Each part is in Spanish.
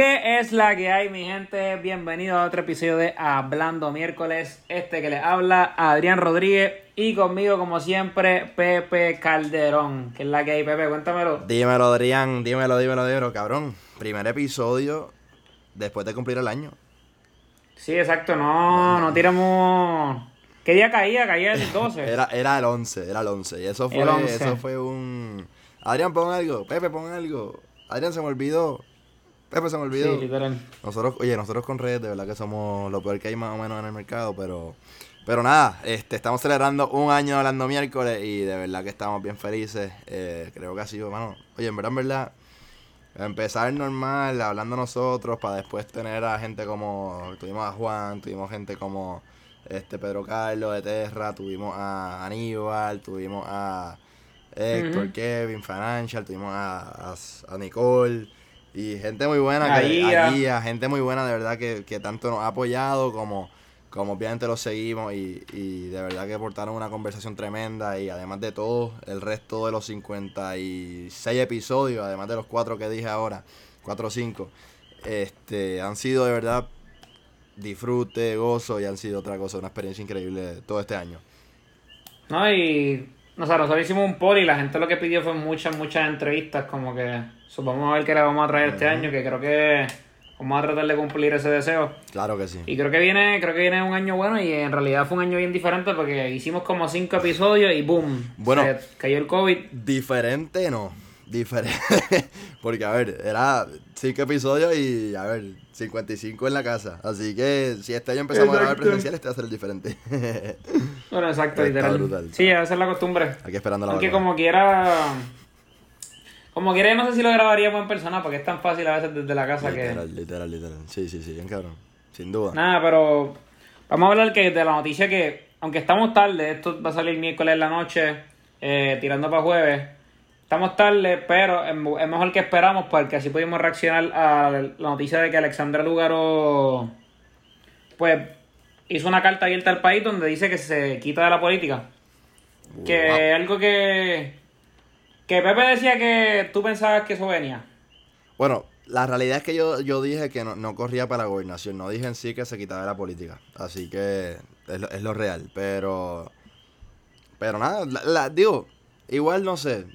¿Qué es la que hay, mi gente? Bienvenido a otro episodio de Hablando Miércoles. Este que les habla, Adrián Rodríguez. Y conmigo, como siempre, Pepe Calderón. ¿Qué es la que hay, Pepe? Cuéntamelo. Dímelo, Adrián. Dímelo, dímelo, dímelo, cabrón. Primer episodio después de cumplir el año. Sí, exacto. No, no tiramos... ¿Qué día caía? Caía el 12. Era, era el 11, era el 11. Y eso fue, El 11. eso fue un... Adrián, pon algo. Pepe, pon algo. Adrián, se me olvidó. Pepe, se me olvidó. Sí, literal. Nosotros, oye, nosotros con redes, de verdad que somos lo peor que hay más o menos en el mercado, pero, pero nada, este, estamos celebrando un año hablando miércoles y de verdad que estamos bien felices. Eh, creo que ha sido, mano, oye, en verdad, en verdad, empezar normal, hablando nosotros, para después tener a gente como, tuvimos a Juan, tuvimos gente como este Pedro Carlos de Terra, tuvimos a Aníbal, tuvimos a Héctor, Ujú. Kevin, Financial, tuvimos a, a, a Nicole. Y gente muy buena, A que, Gia. a Gia, gente muy buena de verdad que, que tanto nos ha apoyado como, como obviamente los seguimos y, y de verdad que aportaron una conversación tremenda y además de todo, el resto de los 56 episodios, además de los cuatro que dije ahora, 4 o 5, este, han sido de verdad disfrute, gozo y han sido otra cosa, una experiencia increíble todo este año. No, y... O sea, nosotros hicimos un poll y la gente lo que pidió fue muchas, muchas entrevistas, como que... so, vamos a ver qué le vamos a traer este año, que creo que vamos a tratar de cumplir ese deseo. Claro que sí. Y creo que viene, creo que viene un año bueno y en realidad fue un año bien diferente porque hicimos como cinco episodios y boom, Bueno. se cayó el COVID. Diferente no. Diferente. Porque, a ver, era cinco episodios y, a ver, 55 en la casa. Así que si este año empezamos a grabar Exacto. presencial, este va a ser el diferente. Bueno, exacto, literal. brutal. Sí, esa es la costumbre. Aquí esperando la Aunque vacuna. como quiera, como quiera, no sé si lo grabaríamos en persona porque es tan fácil a veces desde la casa que... Literal, literal, literal. Sí, sí, sí, bien cabrón. Sin duda. Nada, pero vamos a hablar que de la noticia que, aunque estamos tarde, esto va a salir miércoles en la noche, eh, tirando para jueves. Estamos tarde, pero es mejor que esperamos porque así pudimos reaccionar a la noticia de que Alexandra Lugaro, pues, hizo una carta abierta al país donde dice que se quita de la política. Que es algo que, que Pepe decía que tú pensabas que eso venía. Bueno, la realidad es que yo, yo dije que no, no corría para la gobernación. No dije en sí que se quitaba de la política. Así que es lo, es lo real. Pero. Pero nada, la- digo, igual no sé.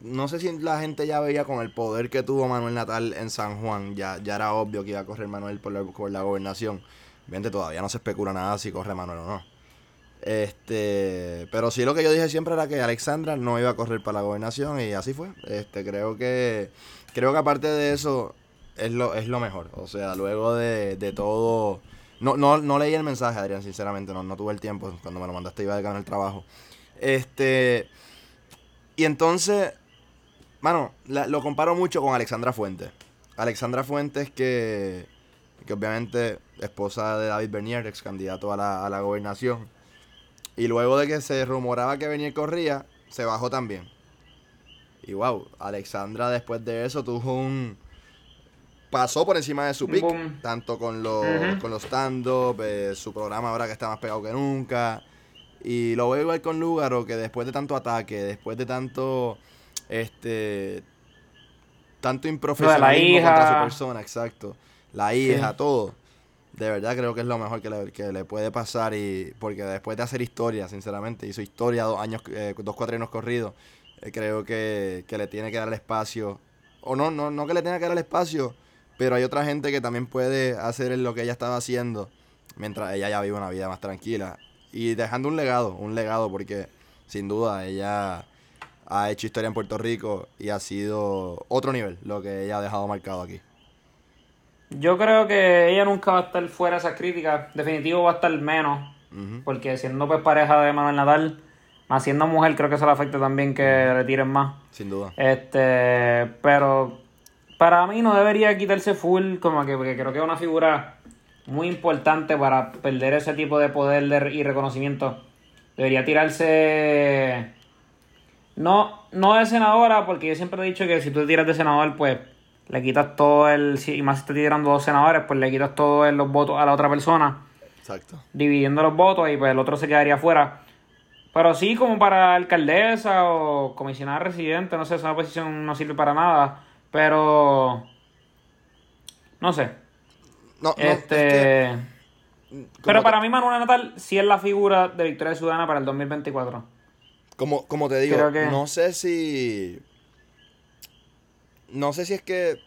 No sé si la gente ya veía con el poder que tuvo Manuel Natal en San Juan. Ya, ya era obvio que iba a correr Manuel por la, por la gobernación. Obviamente todavía no se especula nada si corre Manuel o no. Este, pero sí lo que yo dije siempre era que Alexandra no iba a correr para la gobernación y así fue. Este, creo que creo que aparte de eso es lo es lo mejor. O sea, luego de, de todo no, no, no leí el mensaje, Adrián, sinceramente, no, no tuve el tiempo. Cuando me lo mandaste iba de camino al trabajo. Este, y entonces, la- lo comparo mucho con Alexandra Fuentes. Alexandra Fuentes que, que obviamente esposa de David Bernier, ex candidato a la, a la gobernación. Y luego de que se rumoraba que Bernier corría, se bajó también. Y wow, Alexandra después de eso tuvo un... Pasó por encima de su pick, boom. tanto con los, con los stand-up, eh, su programa ahora que está más pegado que nunca. Y lo veo igual con Lúgaro, que después de tanto ataque, después de tanto, este, tanto improfesionalismo hija. contra su persona, exacto. La hija, Sí. todo. De verdad creo que es lo mejor que le, puede pasar y porque después de hacer historia, sinceramente, hizo historia dos años, eh, dos cuatrinos corridos, eh, creo que, que le tiene que dar el espacio. O no, no, no que le tenga que dar el espacio, pero hay otra gente que también puede hacer lo que ella estaba haciendo mientras ella ya vive una vida más tranquila. Y dejando un legado, un legado, porque sin duda ella ha hecho historia en Puerto Rico y ha sido otro nivel lo que ella ha dejado marcado aquí. Yo creo que ella nunca va a estar fuera de esas críticas. Definitivo va a estar menos. Porque siendo pues pareja de Manuel Nadal, más siendo mujer, creo que eso le afecta también que le tiren más. Sin duda. Este, pero para mí no debería quitarse full, como que porque creo que es una figura muy importante para perder ese tipo de poder de- y reconocimiento. Debería tirarse. No, no de senadora, porque yo siempre he dicho que si tú te tiras de senador, pues le quitas todo el. Y más si estás tirando dos senadores, pues le quitas todos los votos a la otra persona Exacto. dividiendo los votos y pues el otro se quedaría fuera. Pero sí, como para alcaldesa o comisionada residente, no sé, esa posición no sirve para nada. Pero No sé. No, no, este. es que, pero para mí, Manuel Natal sí es la figura de Victoria Ciudadana para el 2024. Como, como te digo, que- no sé si. No sé si es que.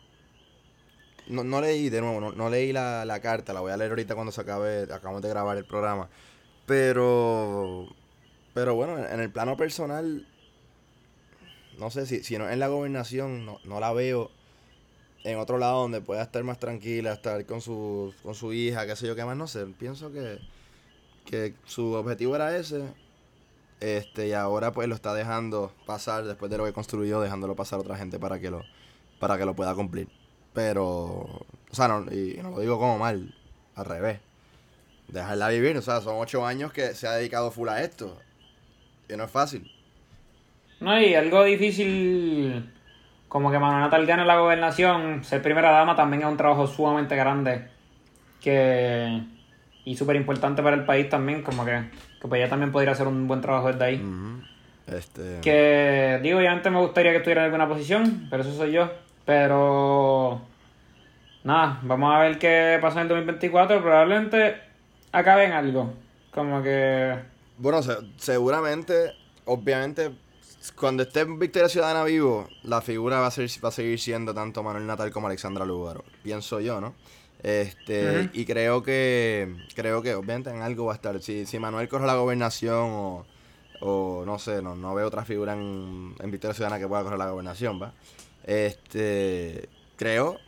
No, no leí, de nuevo, no, no leí la, la carta, la voy a leer ahorita cuando se acabe. Acabamos de grabar el programa. Pero. Pero bueno, en el plano personal. No sé si, si no en la gobernación, no, no la veo en otro lado donde pueda estar más tranquila, estar con su, con su hija, qué sé yo, qué más, no sé. Pienso que, que su objetivo era ese. Este, y ahora pues lo está dejando pasar después de lo que construyó, dejándolo pasar a otra gente para que lo, para que lo pueda cumplir. Pero, o sea, no, y no lo digo como mal, al revés. Dejarla vivir, o sea, son ocho años que se ha dedicado full a esto. Y no es fácil. No, y algo difícil, como que Manuel Natal gane la gobernación, ser primera dama también es un trabajo sumamente grande que y súper importante para el país también, como que, que pues ella también podría hacer un buen trabajo desde ahí. Este, Que digo, obviamente me gustaría que estuviera en alguna posición, pero eso soy yo. Pero nada, vamos a ver qué pasa en el 2024. Probablemente acabe en algo. Como que Bueno, se- seguramente, obviamente, cuando esté Victoria Ciudadana vivo, la figura va a, ser, va a seguir siendo tanto Manuel Natal como Alexandra Lugaro. Pienso yo, ¿no? Este, y creo que, creo que obviamente en algo va a estar. Si, si Manuel corre la gobernación o, o no sé, no, no veo otra figura en, en Victoria Ciudadana que pueda correr la gobernación, ¿va? Este, creo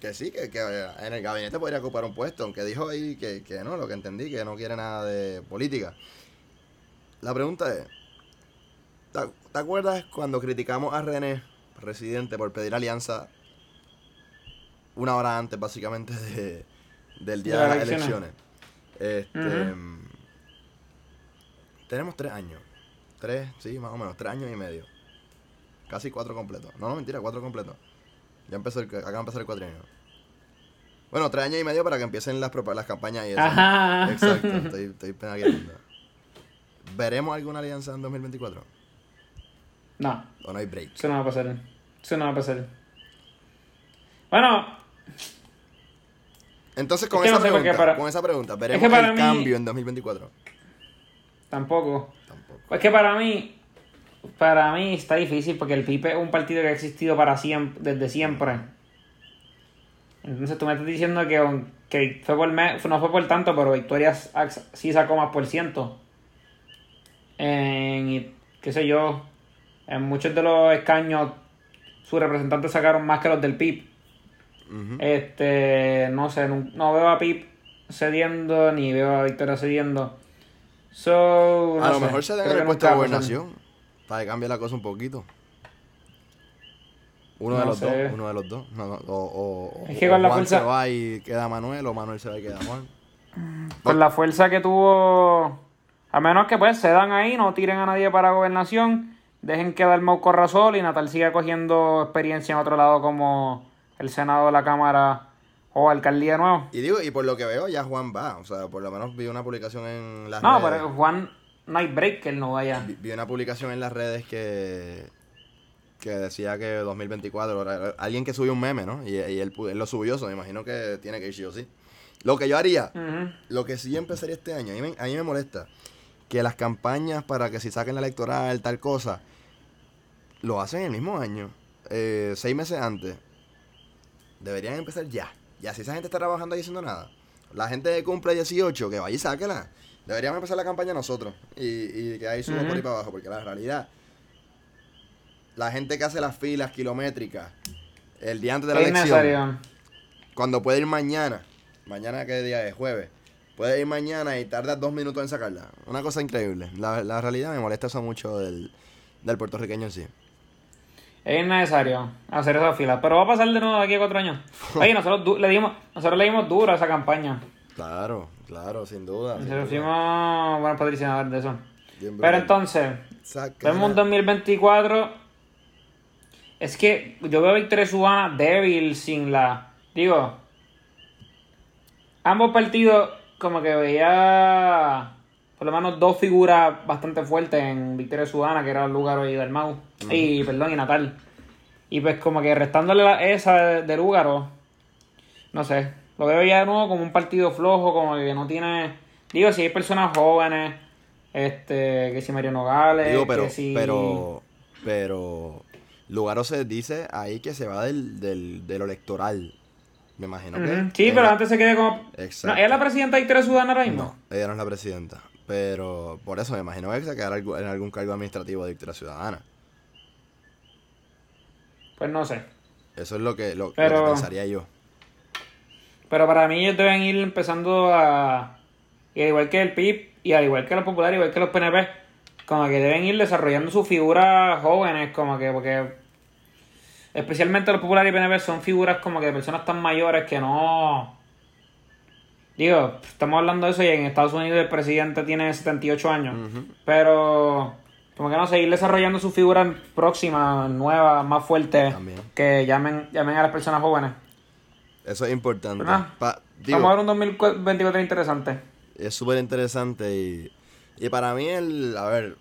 que sí, que, que en el gabinete podría ocupar un puesto, aunque dijo ahí que, que no, lo que entendí, que no quiere nada de política. La pregunta es, ¿te, acuerdas cuando criticamos a René, residente, por pedir alianza una hora antes, básicamente, de, del día De las elecciones. Este. Tenemos tres años. Tres, sí, más o menos, tres años y medio. Casi cuatro completos. No, no, mentira, cuatro completos. Ya empezó el, acaba de empezar el cuatrienio. Bueno, tres años y medio para que empiecen las, las campañas y eso. Ajá. Exacto, estoy, estoy penalizando. ¿Veremos alguna alianza en 2024? no, ¿O no hay break? eso no va a pasar. Eso no va a pasar. Bueno, Entonces, con, Es que esa no sé, porque pregunta, para- con esa pregunta, ¿veremos que para el mí- cambio en 2024? tampoco. Tampoco. Es que para mí, para mí está difícil porque el PIB es un partido que ha existido para siempre, desde siempre. Entonces tú me estás diciendo que, que fue por me- no fue por tanto, pero Victoria s- sí sacó más por ciento. En, qué sé yo, en muchos de los escaños sus representantes sacaron más que los del PIB. Ujú. Este, no sé, no, no veo a Pip cediendo ni veo a Victoria cediendo. So, no a lo sé, mejor se de va a gobernación. Para que cambie la cosa un poquito. Uno de los sé. dos, uno de los dos. No, no, o, o, Es que o con la Juan fuerza- se va y queda Manuel, o Manuel se va y queda Juan. Con la fuerza que tuvo, a menos que pues se dan ahí, no tiren a nadie para gobernación, dejen que Dalmau corra solo y Natal siga cogiendo experiencia en otro lado como el Senado, la Cámara o alcaldía de nuevo. Y digo, y por lo que veo, ya Juan va. O sea, por lo menos vi una publicación en las No, redes. pero Juan, no hay break que él no vaya. Vi, vi una publicación en las redes que que decía que 2024 era- alguien que subió un meme, ¿no? Y, y él, él lo subió, so me imagino que tiene que ir sí o sí. Lo que yo haría, lo que sí empezaría este año, a mí, me, a mí me molesta que las campañas para que si saquen la electoral, tal cosa, lo hacen el mismo año, eh, seis meses antes. Deberían empezar ya. Ya, si esa gente está trabajando y haciendo nada. La gente que cumple 18, que vaya y sáquela. Deberíamos empezar la campaña nosotros. Y, y que ahí suba por ahí para abajo. Porque la realidad, la gente que hace las filas kilométricas el día antes de la Es elección, cuando puede ir mañana, mañana qué día es, jueves, puede ir mañana y tarda dos minutos en sacarla. Una cosa increíble. La, la realidad me molesta eso mucho del, del puertorriqueño en sí. Es innecesario hacer esa fila. Pero va a pasar de nuevo de aquí a cuatro años. Oye, nosotros le dimos, nosotros le dimos duro a esa campaña. Claro, claro, sin duda. sin Nosotros duda. fuimos buenos patrocinadores de eso. Bien Pero brutal. entonces, vemos un 2024. Es que yo veo a Victoria Ciudadana débil sin la. Digo, ambos partidos, como que veía por lo menos dos figuras bastante fuertes en Victoria Ciudadana, que eran Lúgaro y Dalmau. Y, perdón, y Natal. Y pues, como que restándole la- esa de, de Lúgaro, no sé, lo veo ya de nuevo como un partido flojo, como que no tiene, digo, si hay personas jóvenes, este, que si Mario Nogales, Digo, pero, que si... pero, pero, Lugaro se dice ahí que se va del, del, de lo electoral. Me imagino que. Sí, pero antes se quede como... Exacto. No, ¿Ella es la presidenta de Victoria Ciudadana ahora mismo? No, ella no es la presidenta. Pero por eso me imagino que se quedará en algún cargo administrativo de Victoria Ciudadana. Pues no sé. Eso es lo que, lo, lo que pensaría yo. Pero para mí ellos deben ir empezando a... Y al igual que el PIB, y al igual que los populares, igual que los PNP, como que deben ir desarrollando sus figuras jóvenes, como que, porque... Especialmente los populares y PNP son figuras como que de personas tan mayores que no... Digo, estamos hablando de eso y en Estados Unidos el presidente tiene 78 años. Ujú. Pero como que no seguir desarrollando sus figuras próximas, nuevas, más fuertes, También. que llamen, llamen a las personas jóvenes. Eso es importante. ¿Verdad? Pa- digo, Vamos a ver un 2024 interesante. es súper interesante y, y para mí el, a ver,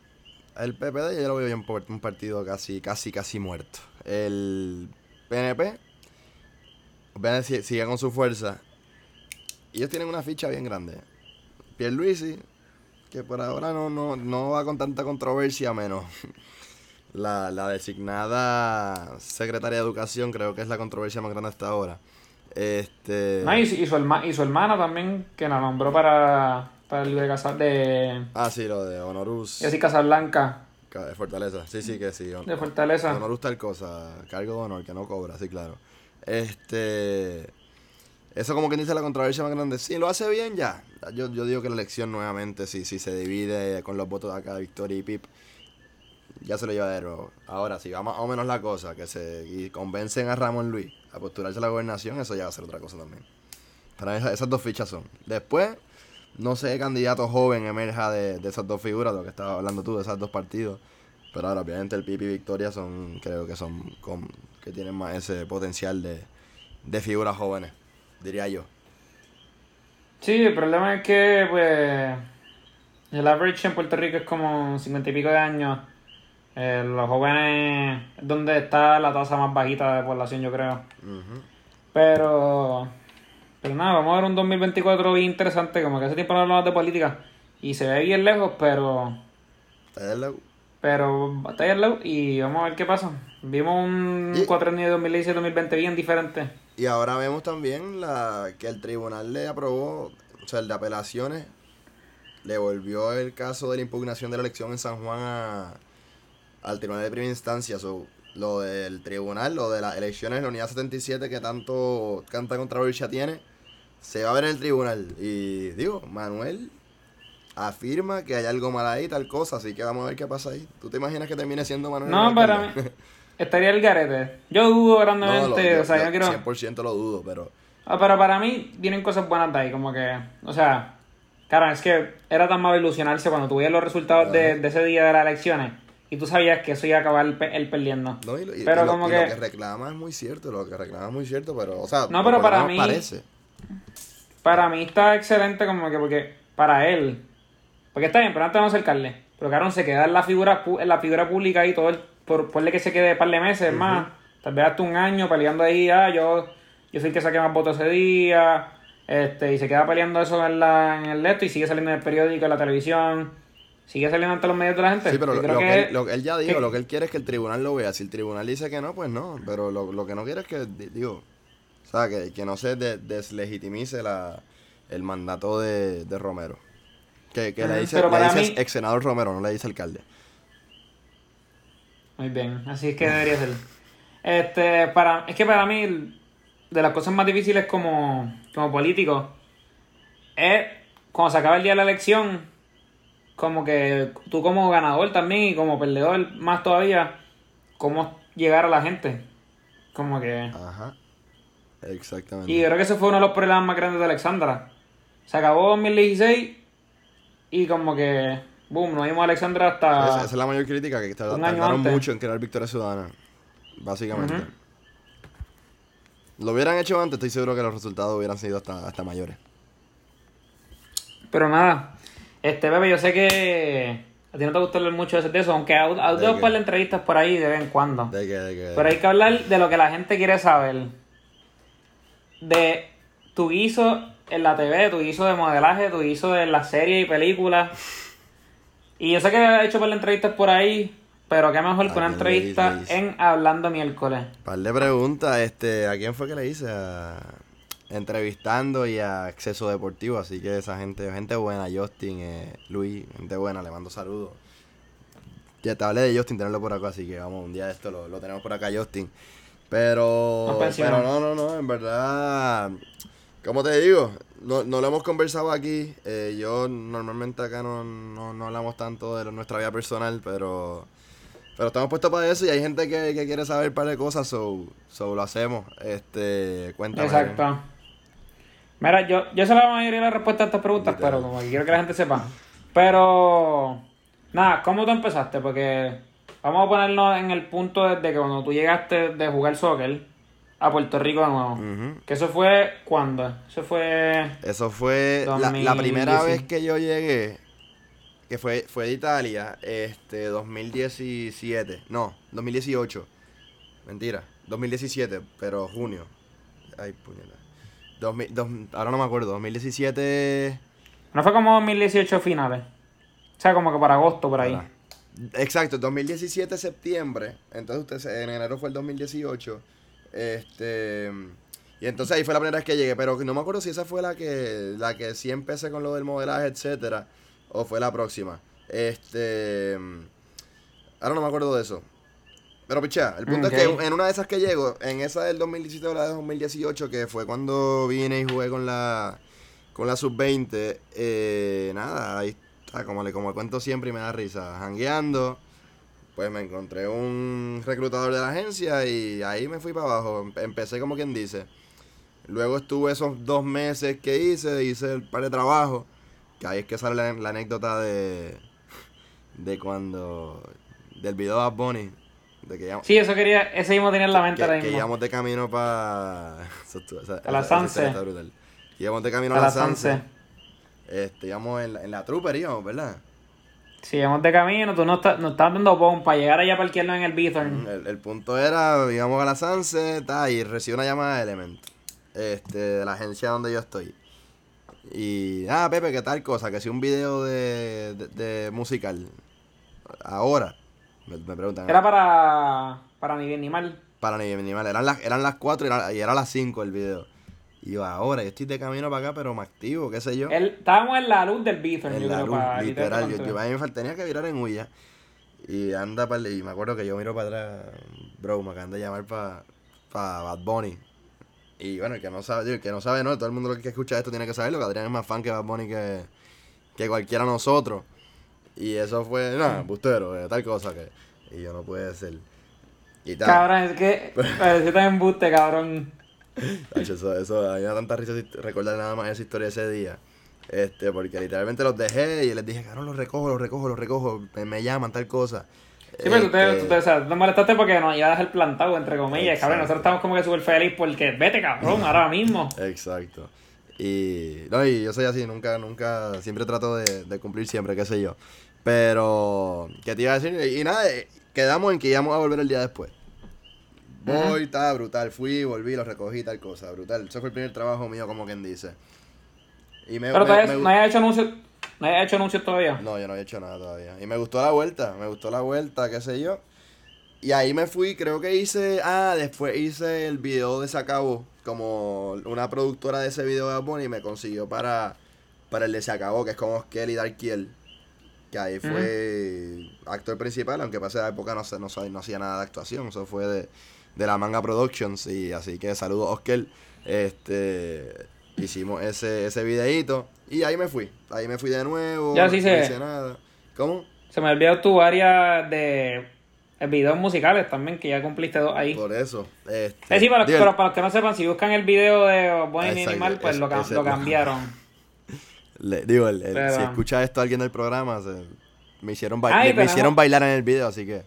el PPD yo lo veo ya un, un partido casi, casi, casi muerto. El PNP, vean si sigue con su fuerza. Ellos tienen una ficha bien grande. Pierluisi, que por ahora no, no, no va con tanta controversia menos. La, la designada secretaria de Educación creo que es la controversia más grande hasta ahora. Este... No, y, y su herma- y su hermana también, que la nombró para, para el de Casa de Ah, sí, lo de Honorus. Jessy Casablanca, Ca- De Fortaleza. Sí, sí, que sí. De Fortaleza. Honorus tal cosa. Cargo de honor que no cobra, sí, claro. Este. Eso como quien dice la controversia más grande. Sí, lo hace bien ya. Yo, yo digo que la elección nuevamente, si, si se divide con los votos de acá, Victoria y Pip, ya se lo lleva de nuevo. Ahora, si va más o menos la cosa, que se y convencen a Ramón Luis a postularse a la gobernación, eso ya va a ser otra cosa también. Para esas, esas dos fichas son. Después, no sé qué candidato joven emerja de, esas dos figuras, de lo que estabas hablando tú, de esos dos partidos. Pero ahora, obviamente, el Pipi y Victoria son, creo que son, con, que tienen más ese potencial de, de figuras jóvenes, diría yo. Sí, el problema es que, pues, el average en Puerto Rico es como 50 y pico de años. Eh, los jóvenes es donde está la tasa más bajita de población, yo creo. Pero, pero nada, vamos a ver un 2024 bien interesante, como que hace tiempo no hablamos de política. Y se ve bien lejos, pero, Está del lado. pero está ahí al lado y vamos a ver qué pasa. Vimos un Y- 4 de 2016-2020 bien diferente. Y ahora vemos también la que el tribunal le aprobó, o sea, el de apelaciones, le volvió el caso de la impugnación de la elección en San Juan a- al tribunal de primera instancia. So, lo del tribunal, lo de las elecciones de la unidad 77 que tanto tanta controversia tiene, se va a ver en el tribunal. Y digo, Manuel afirma que hay algo mal ahí, tal cosa, así que vamos a ver qué pasa ahí. ¿Tú te imaginas que termine siendo Manuel? No, para mí estaría el garete. Yo dudo No, grandemente, lo- o sea, yo yo quiero... 100% lo dudo, pero... Ah, pero para mí vienen cosas buenas de ahí, como que, o sea, cara, es que era tan malo ilusionarse cuando veías los resultados de, de ese día de las elecciones y tú sabías que eso iba a acabar él, pe- él perdiendo. No, y lo, y- pero y lo- como y que, lo que reclama es muy cierto, lo que reclama es muy cierto, pero, o sea, No, pero para mí- parece. para mí está excelente como que porque para él, porque está bien, pero antes no es alcalde, pero claro, se queda en la figura en la figura pública y todo el, por ponle que se quede un par de meses más, tal vez hasta un año peleando ahí, ah, yo, yo soy el que saqué más votos ese día, este, y se queda peleando eso en la, en el esto y sigue saliendo en el periódico, en la televisión, sigue saliendo ante los medios de la gente. Sí, pero lo, que, que- él, lo que él ya dijo, que- lo que él quiere es que el tribunal lo vea. Si el tribunal dice que no, pues no. Pero lo, lo que no quiere es que, di- digo, o sea, que, que no se de- deslegitimice la, el mandato de, de Romero. Que, que le dice, le dice mí- ex senador Romero, no le dice alcalde. Muy bien, así es que debería ser. Este, para, es que para mí, de las cosas más difíciles como, como político, es cuando se acaba el día de la elección, como que tú como ganador también y como perdedor más todavía, cómo llegar a la gente. Como que... Ajá. Exactamente. Y creo que ese fue uno de los problemas más grandes de Alexandra. Se acabó 2016 y como que, boom, no vimos a Alexandra hasta... esa, esa es la mayor crítica, que tardaron mucho en crear Victoria Ciudadana. Básicamente. Lo hubieran hecho antes, estoy seguro que los resultados hubieran sido hasta, hasta mayores. Pero nada, este bebé, yo sé que a ti no te gusta hablar mucho de eso, aunque hay hay ¿De dos par de entrevistas por ahí de vez en cuando. De Pero hay que hablar de lo que la gente quiere saber. De tu guiso en la TV, tu guiso de modelaje, tu guiso de las series y películas. Y yo sé que has hecho par de entrevistas por ahí, pero qué mejor que una ¿A quién le entrevista en Hablando Miércoles. Par de preguntas, este, ¿a quién fue que le hice? A- entrevistando y a Acceso Deportivo, así que esa gente, gente buena, Justin, eh, Luis, gente buena, le mando saludos. Ya te hablé de Justin, tenerlo por acá, así que vamos, un día de esto lo, lo tenemos por acá, Justin. Pero, pero no, no, no, en verdad, como te digo, no, no lo hemos conversado aquí. eh, yo normalmente acá no, no, no hablamos tanto de lo- nuestra vida personal, pero pero estamos puestos para eso y hay gente que, que quiere saber un par de cosas, so, so lo hacemos. Este, cuéntame. Exacto. Mira, yo, yo sé la mayoría de las respuestas a estas preguntas, pero como que quiero que la gente sepa. Pero, nada, ¿cómo tú empezaste? Porque vamos a ponernos en el punto desde que cuando tú llegaste de jugar soccer a Puerto Rico de nuevo. Que eso fue, ¿cuándo? Eso fue... Eso fue la, la 2010. primera vez que yo llegué, que fue, fue de Italia, este, 2017. No, 2018. Mentira, 2017, pero junio. Ay, puñeta. 2000 dos- ahora no me acuerdo, 2017... No fue como 2018 finales. O sea, como que para agosto por ahí. Ahora. Exacto, 2017 septiembre. Entonces usted en enero fue el 2018. Este y entonces ahí fue la primera vez que llegué, pero no me acuerdo si esa fue la que la que sí empecé con lo del modelaje, etcétera, o fue la próxima. Este ahora no me acuerdo de eso. Pero pichea, el punto es que en una de esas que llego, en esa del 2017 o la de 2018, que fue cuando vine y jugué con la con la sub-20, eh, nada, ahí está, como le como cuento siempre y me da risa, jangueando, pues me encontré un reclutador de la agencia y ahí me fui para abajo, Em- empecé como quien dice. Luego estuve esos dos meses que hice, hice el par de trabajo, que ahí es que sale la, la anécdota de, de cuando, del video de Bad Bunny, de que ya- Sí, eso quería, ese mismo tenía en la mente que, ahora que íbamos de camino para... A la Sanse. Íbamos de camino a, A la Sanse. Sanse. Este, íbamos en la, en la Trooper, íbamos, ¿verdad? Sí, vamos de camino, tú nos, está- nos estabas dando pon para llegar allá a parquearnos en el Bithorn. El, el punto era, íbamos a la Sanse, ta, y recibí una llamada de Element. Este, de la agencia donde yo estoy. Y, ah, Pepe, ¿qué tal cosa? Que si un video de, de, de musical. Ahora. Me, me preguntan. Era para, para ni bien ni mal. Para ni bien ni mal. Eran las, eran las 4 y era, y era las 5 el video. Y yo, ahora, yo estoy de camino para acá, pero me activo, qué sé yo. Él, estábamos en la luz del Bithorn, En yo la creo, luz, para literal. Yo, a mí me tenía que virar en huya. Y anda para Y me acuerdo que yo miro para atrás. Bro, me acaban de llamar para Bad Bunny. Y bueno, el que no sabe, el que no sabe, no, todo el mundo que escucha esto tiene que saberlo, que Adrián es más fan que Bad Bunny que, que cualquiera de nosotros. Y eso fue, nada, bustero, eh, tal cosa que. Y yo no puede ser. Y tal. Cabrón, es que parecía tan embuste, cabrón. Eso, eso, a mí me da tanta risa recordar nada más esa historia de ese día. Este, porque literalmente los dejé y les dije, cabrón, los recojo, los recojo, los recojo, me, me llaman, tal cosa. Sí, pero tú te, Este, tú te, o sea, te molestaste porque nos iba a dejar plantado, entre comillas, cabrón. Nosotros estamos como que súper feliz porque vete, cabrón, ahora mismo. Exacto. Y, no, y yo soy así, nunca, nunca, siempre trato de, de cumplir siempre, qué sé yo. Pero, ¿qué te iba a decir? Y, nada, eh, quedamos en que íbamos a volver el día después. Voy, está brutal, fui, volví, lo recogí, tal cosa, brutal. Eso fue el primer trabajo mío, como quien dice. Y me, Pero me- no hayas hecho anuncios, no hayas hecho anuncios todavía. No, yo no había hecho nada todavía. Y me gustó la vuelta, me gustó la vuelta, qué sé yo. Y ahí me fui, creo que hice, ah, después hice el video de Sacabo, como una productora de ese video de Bad Bunny me consiguió para, para el de Se Acabó, que es con Oskel y Darkiel. Que ahí fue actor principal, aunque para esa época no, no, sabía- no hacía nada de actuación, eso fue de, de la Manga Productions, y así que saludos Oskel. Este, hicimos ese, ese videíto, y ahí me fui, ahí me fui de nuevo, Ya sí no sé. hice nada. ¿Cómo? Se me olvidó tu área de videos musicales también, que ya cumpliste dos ahí. Por eso. Este, pero, digo, pero para los que no sepan, si buscan el video de Bonnie Animal, pues es- lo, lo cambiaron. le- digo, el- el- Pero- si escucha esto alguien del programa, se- me, hicieron ba- Ah, me, hicieron bailar en el video, así que...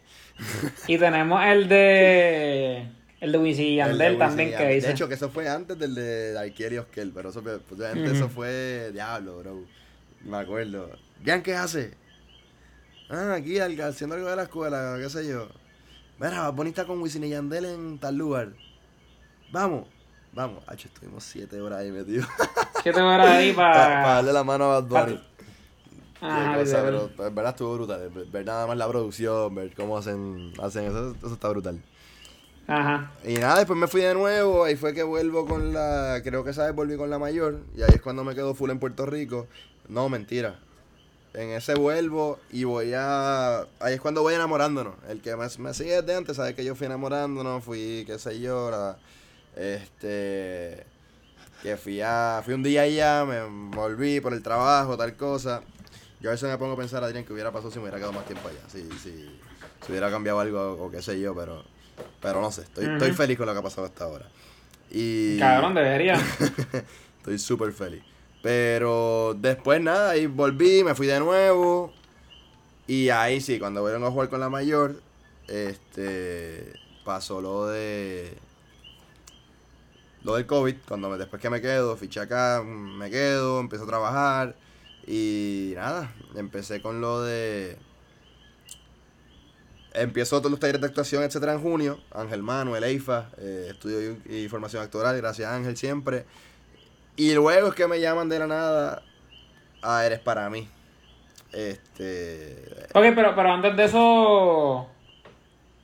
Y tenemos el de. El de Wisin Yandel Wisin también y que dice. De hecho, que eso fue antes del de Darkiel y Oskel, pero eso, fue- pues, obviamente eso fue diablo, bro. Me acuerdo. ¿Gian qué hace? Ah, aquí al- haciendo algo de la escuela, qué sé yo. Mira, está con Wisin y Yandel en tal lugar. Vamos. Vamos, H, estuvimos siete horas ahí metidos. Siete horas ahí para para... darle la mano a Bad Bunny. Qué cosa, pero en verdad estuvo brutal. Ver, ver nada más la producción, ver cómo hacen, hacen eso, eso está brutal. Ajá. Y nada, después me fui de nuevo, ahí fue que vuelvo con la, creo que esa vez volví con la mayor, y ahí es cuando me quedo full en Puerto Rico. No, mentira. En ese vuelvo y voy a, ahí es cuando voy enamorándonos. El que me, me sigue desde antes sabe que yo fui enamorándonos, fui, qué sé yo, la- este, que fui a, fui un día allá, me volví por el trabajo, tal cosa. Yo a veces me pongo a pensar, Adrián, que hubiera pasado si me hubiera quedado más tiempo allá, si, si, si hubiera cambiado algo o qué sé yo, pero, pero no sé, estoy, feliz con lo que ha pasado hasta ahora. Y Cabrón, debería. estoy súper feliz. Pero después nada, ahí volví, me fui de nuevo. Y ahí sí, cuando volvieron a jugar con la mayor, este pasó lo de lo del COVID, cuando me- después que me quedo, fiché acá, me quedo, empiezo a trabajar y nada, empecé con lo de empiezo todos los talleres de actuación, etcétera, en junio. Ángel Manuel, EIFA, eh, estudio y, formación actoral, gracias Ángel siempre. Y luego es que me llaman de la nada a Eres para mí. Este. Ok, pero, pero antes de eso...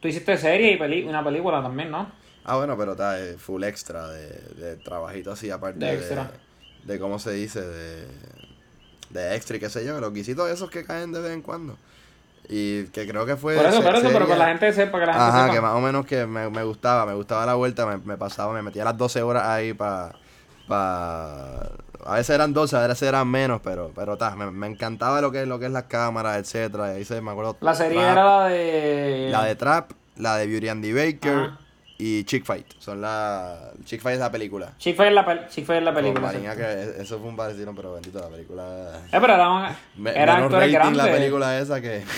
Tú hiciste serie y peli una película también, ¿no? Ah, bueno, pero está eh, full extra de, de trabajito así, aparte De de, extra. de cómo se dice, de, de extra y qué sé yo, los guisitos esos que caen de vez en cuando. Y que creo que fue. Por eso, se- por eso, pero que serie- la gente sepa, que la gente Ajá, sepa. que más o menos que me, me gustaba, me gustaba la vuelta, me, me pasaba, me metía las 12 horas ahí para... Pa, a veces eran 12, a veces eran menos, pero pero ta, me, me encantaba lo que, lo que es las cámaras, etcétera y ahí se me acuerdo... La serie Trap, era la de... La de Trap, la de Beauty and the Baker Ajá. Y Chick Fight. Son la... Chick Fight es la película. Chick fue en la, pel- Chick fue en la Con película. Marina, que eso fue un vacilón, pero bendito la película... Eh, pero eran, Me- eran actores grandes. la película esa que...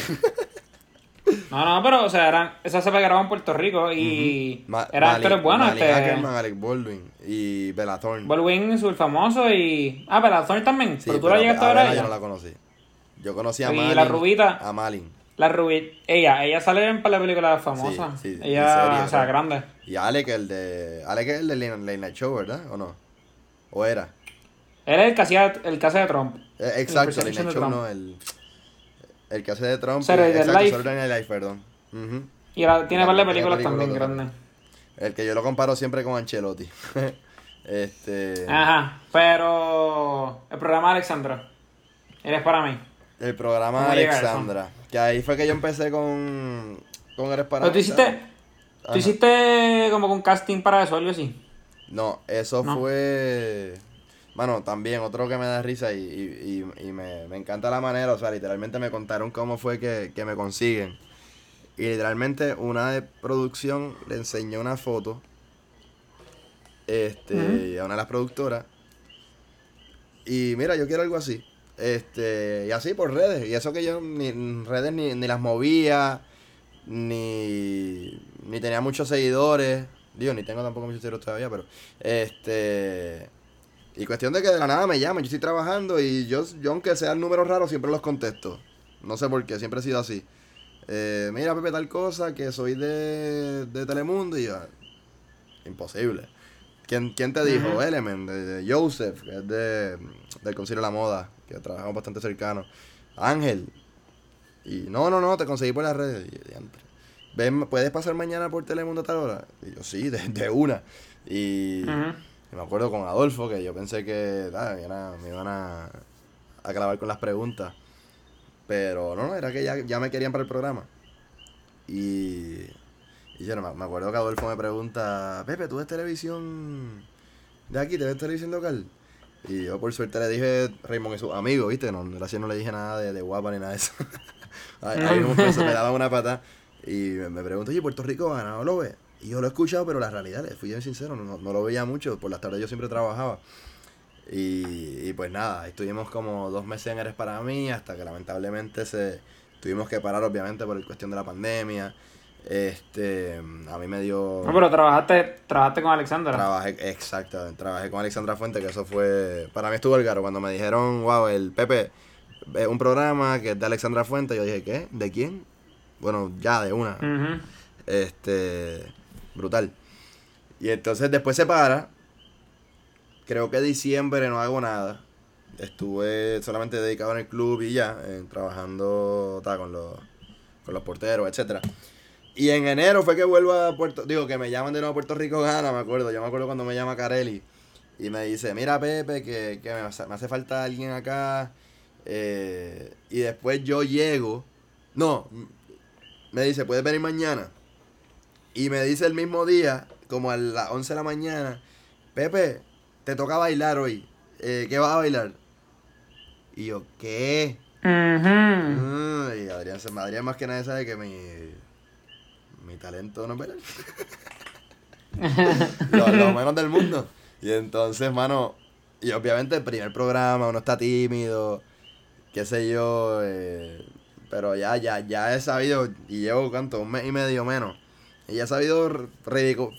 No, no, pero, o sea, eran, esa se grabó en Puerto Rico y Ma- eran Malik- actores buenos. Malik Este, Ackerman, Alec Baldwin y Bella Thorne. Baldwin es el famoso y... Ah, pero Thorne también. Sí, pero tú la llegaste a ver Bella yo no la conocí. Yo conocí a Y Malin. la rubita. A Malin. La Ruby, ella, ella sale en par de películas famosas. Sí, sí, ella, serie, o sea, grande. Y Alec, el de. Alec es el de Late Night Show, ¿verdad? ¿O no? ¿O era? Él es el que hacía el que hace de Trump. Eh, exacto, Late Night Show no, el. El que hace de Trump. Y- Night exacto, Live. Saturday Night Live, perdón. Ujú. Y ahora tiene Y par de tiene películas también grandes. El que yo lo comparo siempre con Ancelotti. este. Ajá, pero el programa de Alexandra. Eres para mí. El programa ¿Cómo de? Alexandra. Que ahí fue que yo empecé con. Con Eres para Pero tú hiciste, ¿sabes? tú Ajá. hiciste como con casting para eso, algo así. No, eso No. fue. Mano, también otro que me da risa y, y, y, y me, me encanta la manera, o sea, literalmente me contaron cómo fue que, que me consiguen. Y literalmente una de producción le enseñó una foto este, a una de las productoras. Y mira, yo quiero algo así. Este, y así por redes. Y eso que yo ni redes ni, ni las movía, ni, ni tenía muchos seguidores. Digo, ni tengo tampoco muchos seguidores todavía, pero este y cuestión de que de la nada me llaman, yo estoy trabajando y yo, yo aunque sean números raros siempre los contesto. No sé por qué, siempre he sido así. Eh, mira, Pepe, tal cosa, que soy de, de Telemundo y yo, imposible. ¿Quién, quién te dijo? Ujú. Element, de, de Joseph, que es de, del Concilio de la Moda, que trabajamos bastante cercano. Ángel. Y no, no, no, te conseguí por las redes. Y, diantre. Ven, ¿Puedes pasar mañana por Telemundo a tal hora? Y yo, sí, de, de una. Y, me acuerdo con Adolfo que yo pensé que me iban a, me iban a, a clavar con las preguntas. Pero no, no, era que ya, ya me querían para el programa. Y, y yo no, me acuerdo que Adolfo me pregunta, Pepe, ¿tú ves televisión de aquí? ¿Te ves televisión local? Y yo por suerte le dije Raymond y sus amigos, ¿viste? No, gracias no le dije nada de, guapa ni nada de eso. ahí pues, me daban una pata y me, me preguntó, oye, Puerto Rico gana, ¿no lo ves? Y yo lo he escuchado, pero la realidad, le fui bien sincero, no, no lo veía mucho, por las tardes yo siempre trabajaba. Y, y pues nada, estuvimos como dos meses en Eres para mí, hasta que lamentablemente se tuvimos que parar, obviamente, por la cuestión de la pandemia. Este, a mí me dio... No, pero trabajaste, trabajaste con Alexandra. Trabajé, exactamente, trabajé con Alexandra Fuente, que eso fue, para mí estuvo el garo, cuando me dijeron, wow, el Pepe, es un programa que es de Alexandra Fuente, yo dije, ¿qué? ¿De quién? Bueno, ya, de una, este, brutal. Y entonces después se para, creo que diciembre no hago nada. Estuve solamente dedicado en el club y ya, eh, trabajando ta, con, los, con los porteros, etcétera. Y en enero fue que vuelvo a Puerto... Digo, que me llaman de nuevo a Puerto Rico Gana, me acuerdo. Yo me acuerdo cuando me llama Carelli. Y me dice, mira Pepe, que, que me, hace, me hace falta alguien acá. eh, y después yo llego. No, me dice, ¿puedes venir mañana? Y me dice el mismo día, como a las 11 de la mañana, Pepe, te toca bailar hoy. Eh, ¿Qué vas a bailar? Y yo, ¿qué? Mm, y Adrián, se- Adrián más que nadie sabe que mi, mi talento no es bailar. lo, lo menos del mundo. Y entonces, mano, y obviamente el primer programa uno está tímido, qué sé yo, eh, pero ya, ya, ya he sabido, y llevo cuánto, un mes y medio menos, y ya he sabido ridicu-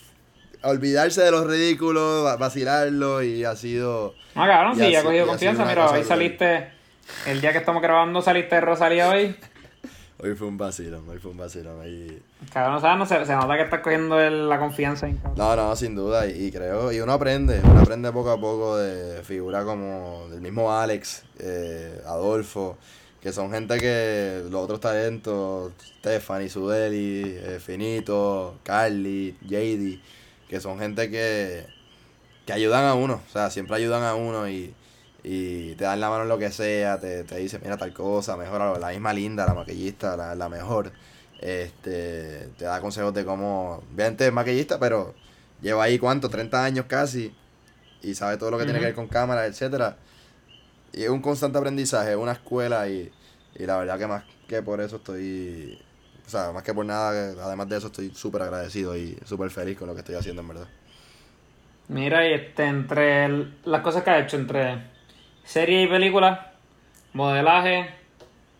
olvidarse de los ridículos, va- vacilarlo, y ha sido... No, cabrón, sí, ha cogido confianza. Mira, hoy saliste, el día que estamos grabando, saliste de Rosalía hoy. Hoy fue un vacilón, hoy fue un vacilón. ahí Cabrón, ¿sabes? No se, se nota que estás cogiendo el- la confianza. en cabrón. No, no, sin duda, y, y creo, y uno aprende, uno aprende poco a poco de figuras como del mismo Alex, eh, Adolfo, que son gente que los otros talentos, Stephanie, Sudeli, eh, Finito, Carly, JD, que son gente que, que ayudan a uno, o sea, siempre ayudan a uno y, y te dan la mano en lo que sea, te, te dicen, mira tal cosa, mejora, la misma linda, la maquillista, la, la mejor, este, te da consejos de cómo, obviamente es maquillista, pero lleva ahí cuánto, 30 años casi, y sabe todo lo que tiene que ver con cámaras, etcétera. Y es un constante aprendizaje, es una escuela y, y la verdad que más que por eso estoy, o sea, más que por nada, además de eso estoy súper agradecido y súper feliz con lo que estoy haciendo en verdad. Mira, y este, entre el- las cosas que has hecho, entre series y películas, modelaje,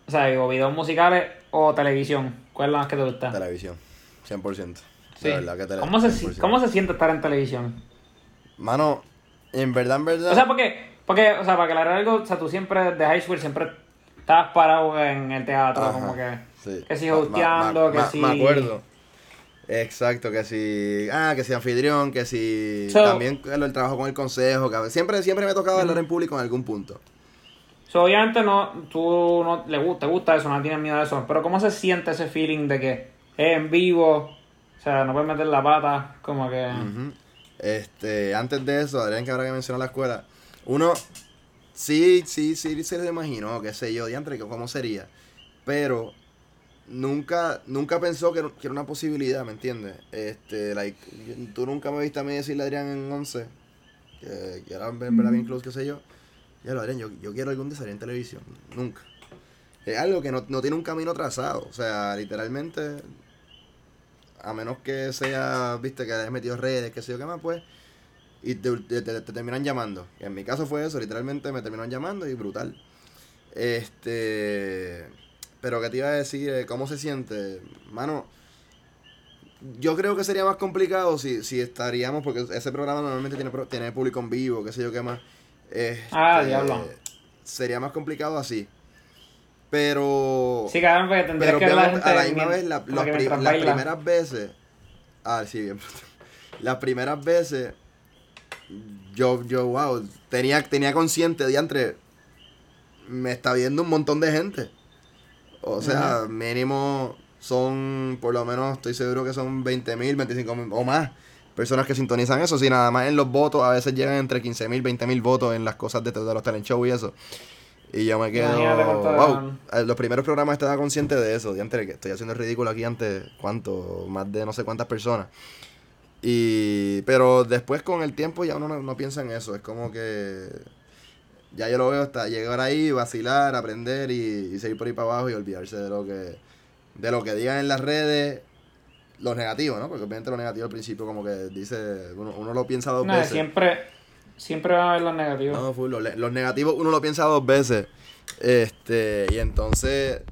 o sea, digo, videos musicales o televisión, ¿cuál es la más que te gusta? Televisión, 100%. Sí. De verdad que tele- ¿Cómo, se, si- 100%. ¿Cómo se siente estar en televisión? Mano, en verdad, en verdad. O sea, porque, porque, o sea, para aclarar algo, o sea, tú siempre, de high school, siempre estabas parado en el teatro, Ajá, como que, sí. que si hosteando, que si... Me acuerdo. Exacto, que si. Ah, que si anfitrión, que si. So- también el, trabajo con el consejo. Que siempre, siempre me tocaba hablar en público en algún punto. So, obviamente no, tú no le gusta, te gusta eso, no tienes miedo a eso, pero ¿cómo se siente ese feeling de que es en vivo? O sea, no puedes meter la pata, como que... Este, antes de eso, Adrián, que ahora que mencionó la escuela, uno sí, sí, sí se lo imaginó, qué sé yo, diantre, cómo sería. Pero nunca, nunca pensó que, era- que era una posibilidad, ¿me entiendes? Este, like, tú nunca me viste a mí decirle a Adrián en 11, que, que era verdad bien close, qué sé yo. Ya lo, Adrián, yo, yo quiero algún día salir en televisión. Nunca. Es algo que no, no tiene un camino trazado. O sea, literalmente, a menos que sea, viste, que hayas metido redes, qué sé yo qué más, pues, y te, te- te- te terminan llamando. En mi caso fue eso, literalmente me terminaron llamando y brutal. Este, pero qué te iba a decir, Eh, ¿cómo se siente? Mano, yo creo que sería más complicado si, si estaríamos, porque ese programa normalmente tiene, tiene público en vivo, qué sé yo qué más. Este, Ah, diablo. Sería más complicado así. Pero... Sí, cabrón, porque tendrías Pero que la gente... a la misma vez, la- los que pri- las primeras veces. Ah, sí, bien. Las primeras veces. Yo, yo, wow. Tenía, tenía consciente, diantre. Me está viendo un montón de gente. O sea, mínimo son, por lo menos, estoy seguro que son 20 mil, 25 mil o más personas que sintonizan eso. Si nada más en los votos, a veces llegan entre 15 mil, 20 mil votos en las cosas de, de los talent show y eso. Y yo me quedo. Wow. Los primeros programas estaba consciente de eso. Diantre, que estoy haciendo el ridículo aquí ante, ¿cuánto? Más de no sé cuántas personas. Y, pero después con el tiempo ya uno no, no piensa en eso. Es como que ya yo lo veo hasta llegar ahí, vacilar, aprender y, y seguir por ahí para abajo y olvidarse de lo que de lo que digan en las redes, los negativos, ¿no? Porque obviamente lo negativo al principio como que dice, uno, uno lo piensa dos No, veces. siempre, siempre va a haber los negativos. No, full, los negativos uno lo piensa dos veces. Este, y entonces,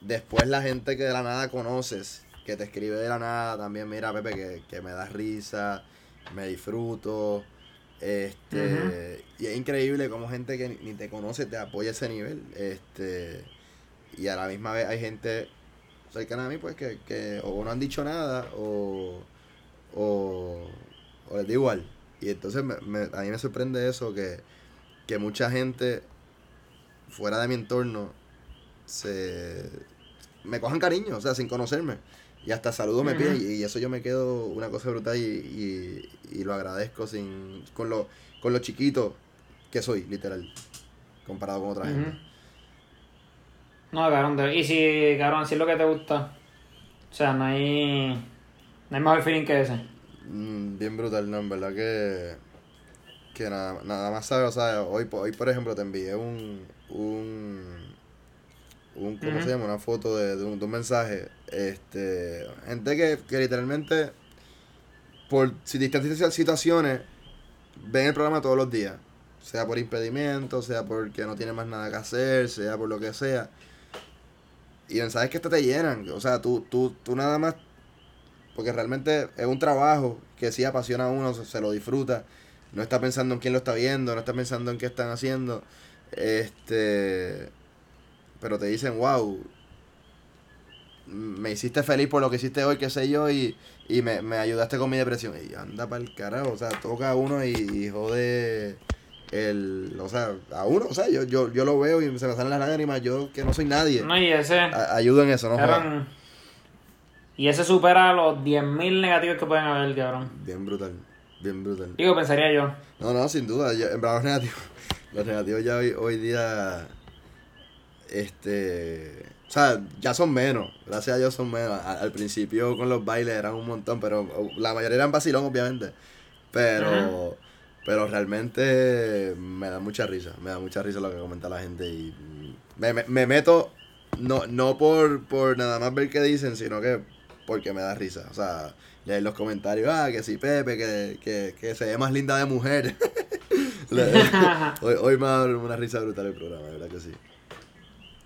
después la gente que de la nada conoces, que te escribe de la nada, también, mira, Pepe, que, que me da risa, me disfruto. Este, y es increíble como gente que ni, ni te conoce te apoya a ese nivel. Este, y a la misma vez hay gente cercana a mí, pues, que, que o no han dicho nada o, o, o les da igual. Y entonces me, me- a mí me sorprende eso, que, que mucha gente fuera de mi entorno se me cojan cariño, o sea, sin conocerme. Y hasta saludos me piden y, y eso yo me quedo una cosa brutal y, y, y lo agradezco sin con lo, con lo chiquito que soy, literal, comparado con otra gente. No, cabrón, de- y si, cabrón, si es lo que te gusta, o sea, no hay, no hay mejor feeling que ese. Mm, bien brutal, ¿no? En verdad que, que nada, nada más sabes, o sea, hoy, hoy por ejemplo te envié un, un, un ¿cómo se llama? Una foto de, de un, de un mensaje, este, gente que, que literalmente, por distintas situaciones, ven el programa todos los días, sea por impedimento, sea porque no tiene más nada que hacer, sea por lo que sea, y mensajes que hasta te llenan, o sea, tú, tú, tú nada más porque realmente es un trabajo que sí apasiona a uno, se, se lo disfruta. No está pensando en quién lo está viendo, no está pensando en qué están haciendo. Este. Pero te dicen, wow, me hiciste feliz por lo que hiciste hoy, qué sé yo, y, y me, me ayudaste con mi depresión. Y anda para el carajo, o sea, toca a uno y, y jode el. O sea, a uno, o sea, yo, yo, yo lo veo y se me salen las lágrimas, yo que no soy nadie. No, y ese, A- ayudo en eso, ¿no? cabrón, y ese supera los 10.000 negativos que pueden haber, cabrón. Bien brutal, bien brutal. Digo, pensaría yo. No, no, sin duda. yo- en verdad, los negativos, los negativos ya hoy, hoy día, este, o sea, ya son menos. Gracias a Dios son menos. Al principio con los bailes eran un montón, pero la mayoría eran vacilón, obviamente. Pero, pero realmente me da mucha risa. Me da mucha risa lo que comenta la gente y me, me, me meto, no, no por, por nada más ver qué dicen, sino que porque me da risa. O sea, leer los comentarios, ah, que sí, Pepe, que, que, que se ve más linda de mujer. Hoy, hoy me da una risa brutal el programa, de verdad que sí.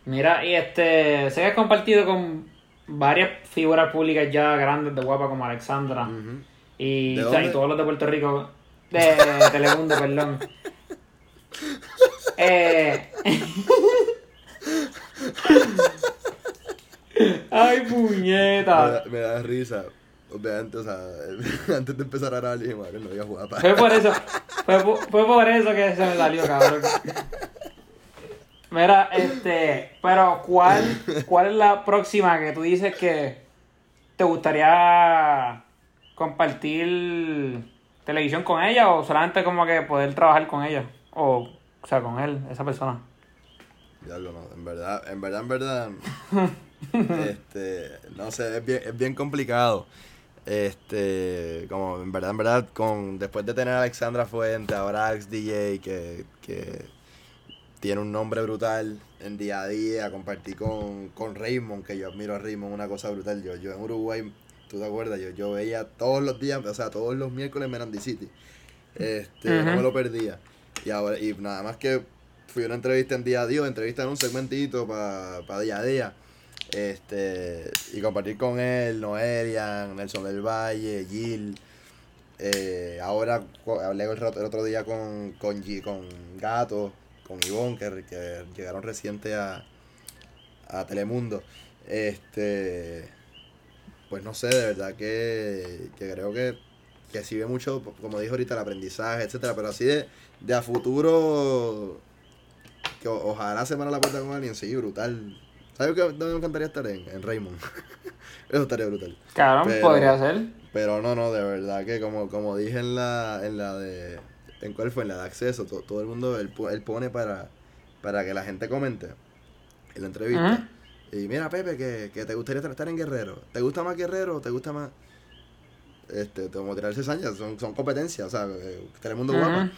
Mira, y este, sé que has compartido con varias figuras públicas ya grandes de guapa como Alexandra y, ¿De o sea, y dónde? todos los de Puerto Rico, de Telemundo, perdón. Eh... Ay, Me, puñeta. da, me da risa. Obviamente, o sea, antes de empezar a grabar, dije, madre, no voy a jugar para. Fue por eso, fue, fue por eso que se me salió, cabrón. Mira, este, pero ¿cuál, ¿cuál es la próxima que tú dices que te gustaría compartir televisión con ella o solamente como que poder trabajar con ella? O, o sea, con él, esa persona. Diablo, no, en verdad, en verdad, en verdad. este, no sé, es bien, es bien complicado. Este, como en verdad, en verdad, con después de tener a Alexandra Fuente, ahora Alex DJ, que, que tiene un nombre brutal en día a día, compartí con, con Raymond, que yo admiro a Raymond, una cosa brutal. Yo, yo en Uruguay, tú te acuerdas, yo, yo veía todos los días, o sea, todos los miércoles Merandi City. Este, no me lo perdía. Y ahora, y nada más que fui a una entrevista en día a día, entrevista en un segmentito para día a día. Este, y compartir con él, Noelian, Nelson del Valle, Gil. Eh, ahora hablé el, el otro día con, con, Gi- con Gato, con Ivonne, que, que llegaron reciente a, a Telemundo. Este, pues no sé, de verdad que, que creo que, que sirve mucho, como dijo ahorita, el aprendizaje, etcétera, pero así de, de a futuro, que o- ojalá se me abra la puerta con alguien, sí, brutal. ¿Sabes qué- dónde me encantaría estar? En, en Raymond. Eso estaría brutal. Pero- podría ser. Pero no, no, de verdad que como, como dije en la, en la de, ¿en cuál fue? En la de acceso, to- todo el mundo, él, él pone para, para que la gente comente en la entrevista. Y mira, Pepe, que, que te gustaría estar en Guerrero. ¿Te gusta más Guerrero o te gusta más? Este, como tirarse sañas, son, son competencias, o sea, eh, Telemundo Ujú. guapa.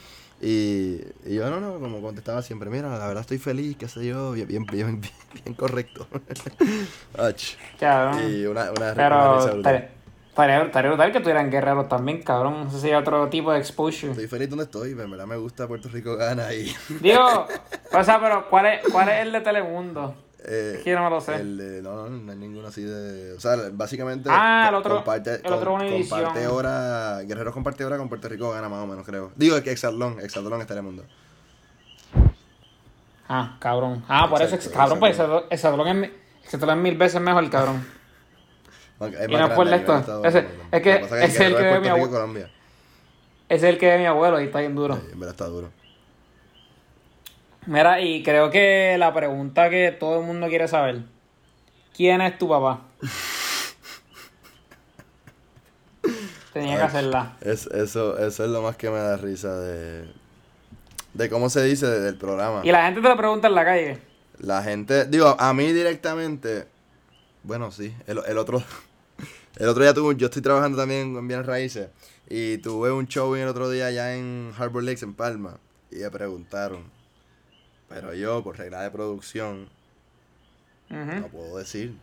Y, y yo no, no, como contestaba siempre, mira, la verdad estoy feliz, qué sé yo, bien, bien, bien, bien, correcto. Y una, una, una Pero brutal. Estaría estaría- brutal que tuvieran guerreros también, cabrón. Eso sería otro tipo de exposure. Estoy feliz donde estoy, en verdad me gusta Puerto Rico gana y Digo, o sea, pero ¿cuál es, cuál es el de Telemundo? eh, Es que no me lo sé. el de- no, no, no hay ninguno así de, o sea, básicamente Ah, el otro- comparte, el otro comparte hora, Guerrero comparte hora con Puerto Rico gana más o menos, creo. Digo que Exatlón, Exatlón está en el mundo. Ah, cabrón. Ah, por eso, Exacto, cabrón, pues exacto. Exatlón es, Exatlón es mil veces mejor, cabrón. Aunque Y no es por esto. Unidos. es que- es el que ve mi Puerto Rico y abue- Colombia. Ese es el que ve mi abuelo y está bien duro. Sí, en verdad está duro. Mira, y creo que la pregunta que todo el mundo quiere saber. ¿Quién es tu papá? Tenía que hacerla. Es, eso, eso es lo más que me da risa de, de cómo se dice de- del programa. Y la gente te lo pregunta en la calle. La gente, digo, a mí directamente, bueno, sí, el, el otro, el otro día tuve, yo estoy trabajando también en bienes raíces y tuve un show el otro día allá en Harbor Lakes, en Palma, y me preguntaron, pero yo, por regla de producción, no puedo decir.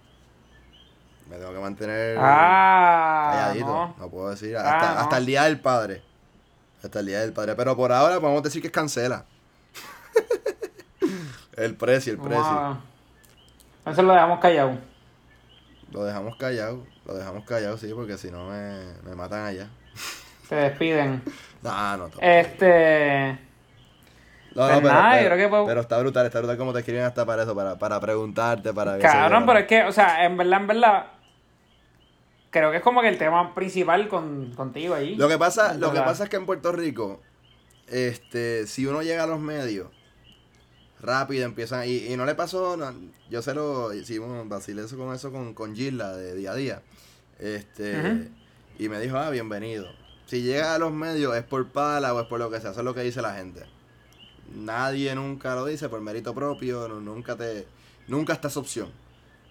Me tengo que mantener Ah, calladito, no. no. puedo decir, Ah, hasta, no. hasta el día del padre. Hasta el día del padre, pero por ahora podemos decir que es cancela. el precio, el precio. a- Entonces lo dejamos callado. Lo dejamos callado, lo dejamos callado, sí, porque si no me, me matan allá. Se despiden. No, no. Este. No, pues nada, yo creo que po- pero está brutal, está brutal como te escriben hasta para eso, para, para preguntarte, para Cabrón, pero es que, o sea, en verdad, en verdad. Creo que es como que el tema principal con, contigo ahí. Lo que pasa, lo que pasa es que en Puerto Rico, este, si uno llega a los medios, rápido empiezan, y, y no le pasó, no, yo se lo hicimos, vacilé eso con eso con, con Gilda de día a día, este, y me dijo, ah, bienvenido. Si llega a los medios es por pala o es por lo que sea, eso es lo que dice la gente. Nadie nunca lo dice por mérito propio, no- nunca te, nunca está esa opción.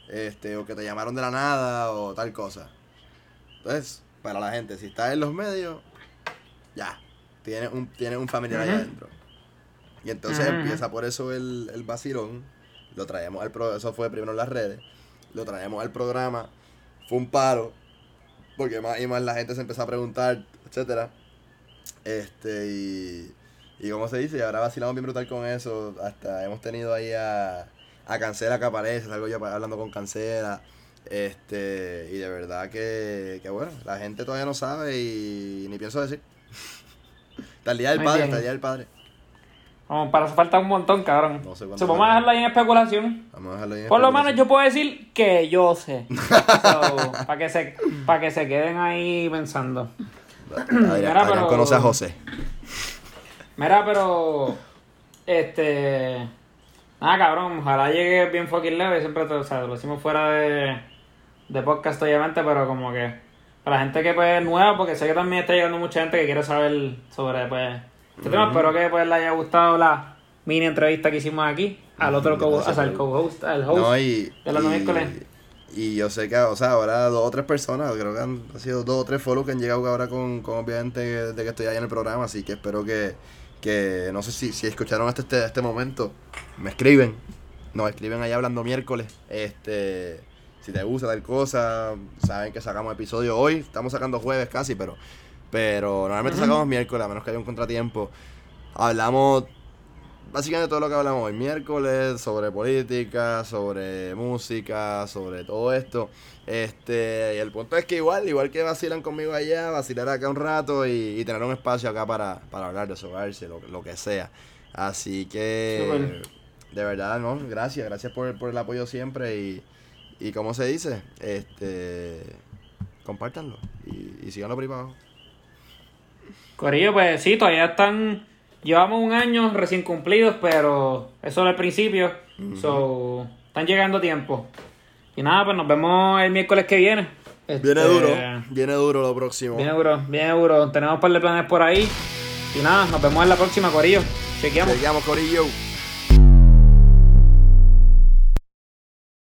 Este, o que te llamaron de la nada o tal cosa. Entonces, para la gente, si estás en los medios, ya, tienes un, tienes un familiar allá Ujú. adentro. Y entonces empieza por eso el, el vacilón. Lo traemos al pro, eso fue primero en las redes. Lo traemos al programa. Fue un paro. Porque más y más la gente se empezó a preguntar, etcétera. Este, y, y como se dice, y ahora vacilamos bien brutal con eso. Hasta hemos tenido ahí a, a Cancela que aparece, salgo yo hablando con Cancela. Este, y de verdad que, que bueno, la gente todavía no sabe y ni pienso decir. Hasta el día del Muy padre, bien. hasta el día del padre. Como para eso falta un montón, cabrón. No sé cuánto So, vamos a dejarlo ahí en especulación. Vamos a dejarlo ahí en Por lo menos yo puedo decir que yo sé. para que se para que se queden ahí pensando. Adrián, Mira, pero- conoce a José. Mira, pero este nada, cabrón, ojalá llegue bien fucking leve, siempre te- o sea, lo hicimos fuera de de podcast obviamente, pero como que para la gente que pues es nueva, porque sé que también está llegando mucha gente que quiere saber sobre pues este tema, espero que pues le haya gustado la mini entrevista que hicimos aquí al otro o sea, al co-host, al host. No, y, de los miércoles. y yo sé que, o sea, ahora dos o tres personas, creo que han, han sido dos o tres follows que han llegado ahora con, con obviamente de que estoy ahí en el programa, así que espero que, que no sé si, si escucharon hasta este, este momento, me escriben, nos escriben ahí hablando miércoles, este, si te gusta tal cosa, saben que sacamos episodio hoy, estamos sacando jueves casi, pero, pero normalmente sacamos miércoles, a menos que haya un contratiempo, hablamos básicamente todo lo que hablamos hoy miércoles sobre política, sobre música, sobre todo esto. Este, y el punto es que igual, igual que vacilan conmigo allá, vacilar acá un rato y, y tener un espacio acá para, para hablar, desahogarse, lo, lo que sea. Así que, de verdad, no, gracias, gracias por, por el apoyo siempre y, y como se dice, este, compártanlo y, y síganlo por ahí para abajo. Corillo, pues sí, todavía están. Llevamos un año recién cumplidos, pero eso es el principio. So, están llegando tiempo. Y nada, pues nos vemos el miércoles que viene. Viene Este, duro, viene duro lo próximo. Viene duro, viene duro. Tenemos un par de planes por ahí. Y nada, nos vemos en la próxima, Corillo. Chequeamos. Seguimos, Corillo.